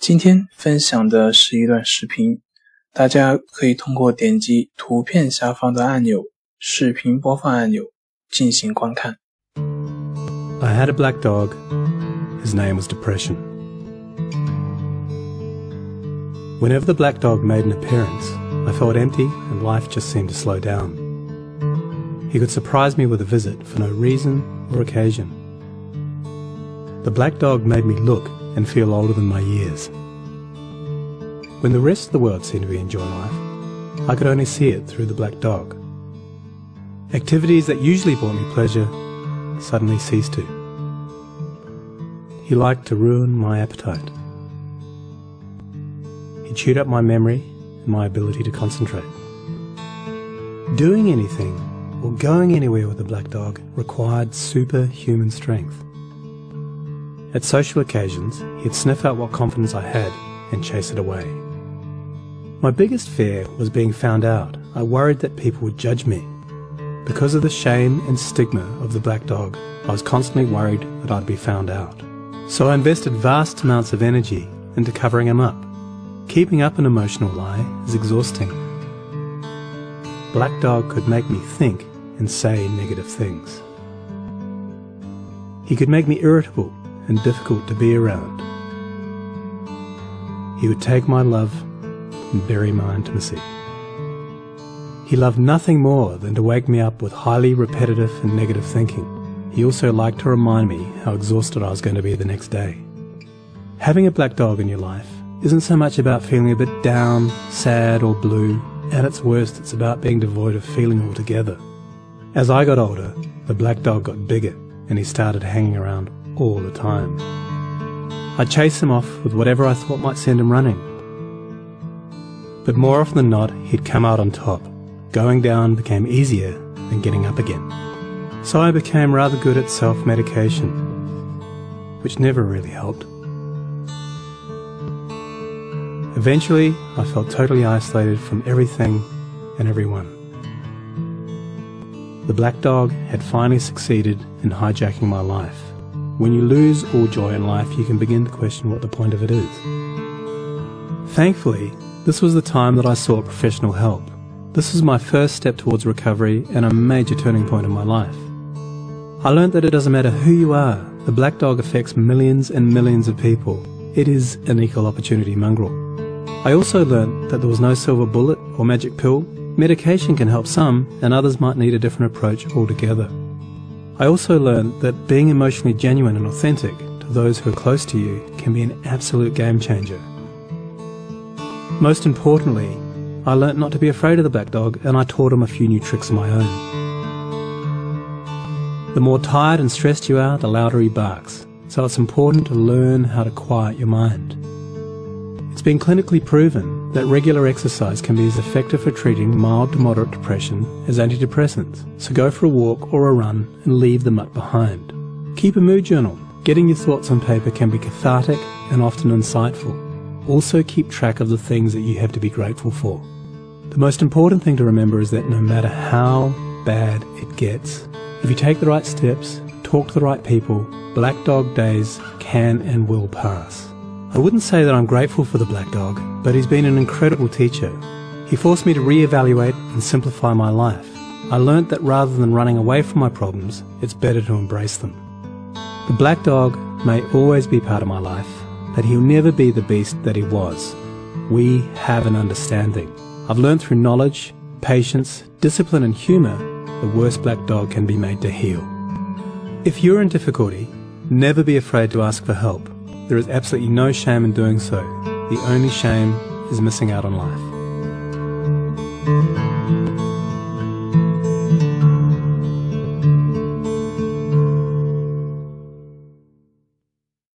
今天分享的是一段视频，大家可以通过点击图片下方的按钮“视频播放按钮”进行观看。I had a black dog. His name was Depression. Whenever the black dog made an appearance, I felt empty and life just seemed to slow down. He could surprise me with a visit for no reason or occasion. The black dog made me look and feel older than my years. When the rest of the world seemed to be enjoying life, I could only see it through the black dog. Activities that usually brought me pleasure suddenly ceased to. He liked to ruin my appetite. He chewed up my memory and my ability to concentrate. Doing anything or going anywhere with the black dog required superhuman strength. At social occasions, he'd sniff out what confidence I had and chase it away. My biggest fear was being found out. I worried that people would judge me. Because of the shame and stigma of the black dog, I was constantly worried that I'd be found out. So I invested vast amounts of energy into covering him up. Keeping up an emotional lie is exhausting. Black Dog could make me think and say negative things. He could make me irritable and difficult to be around. He would take my love and bury my intimacy. He loved nothing more than to wake me up with highly repetitive and negative thinking. He also liked to remind me how exhausted I was going to be the next day. Having a black dog in your life isn't so much about feeling a bit down, sad, or blue. At its worst, it's about being devoid of feeling altogether. As I got older, the black dog got bigger and he started hanging around all the time. I'd chase him off with whatever I thought might send him running. But more often than not, he'd come out on top. Going down became easier than getting up again. So I became rather good at self-medication, which never really helped. Eventually, I felt totally isolated from everything and everyone. The black dog had finally succeeded in hijacking my life. When you lose all joy in life, you can begin to question what the point of it is. Thankfully, this was the time that I sought professional help. This was my first step towards recovery and a major turning point in my life. I learned that it doesn't matter who you are, the black dog affects millions and millions of people. It is an equal opportunity mongrel. I also learned that there was no silver bullet or magic pill. Medication can help some, and others might need a different approach altogether. I also learned that being emotionally genuine and authentic to those who are close to you can be an absolute game changer. Most importantly, I learnt not to be afraid of the black dog and I taught him a few new tricks of my own. The more tired and stressed you are, the louder he barks, so it's important to learn how to quiet your mind. It's been clinically proven that regular exercise can be as effective for treating mild to moderate depression as antidepressants, so go for a walk or a run and leave the muck behind. Keep a mood journal. Getting your thoughts on paper can be cathartic and often insightful. Also keep track of the things that you have to be grateful for. The most important thing to remember is that no matter how bad it gets, if you take the right steps, talk to the right people, black dog days can and will pass. I wouldn't say that I'm grateful for the black dog, but he's been an incredible teacher. He forced me to re-evaluate and simplify my life. I learnt that rather than running away from my problems, it's better to embrace them. The black dog may always be part of my life, but he'll never be the beast that he was. We have an understanding. I've learned through knowledge, patience, discipline and humour, the worst black dog can be made to heel. If you're in difficulty, never be afraid to ask for help. There is absolutely no shame in doing so. The only shame is missing out on life.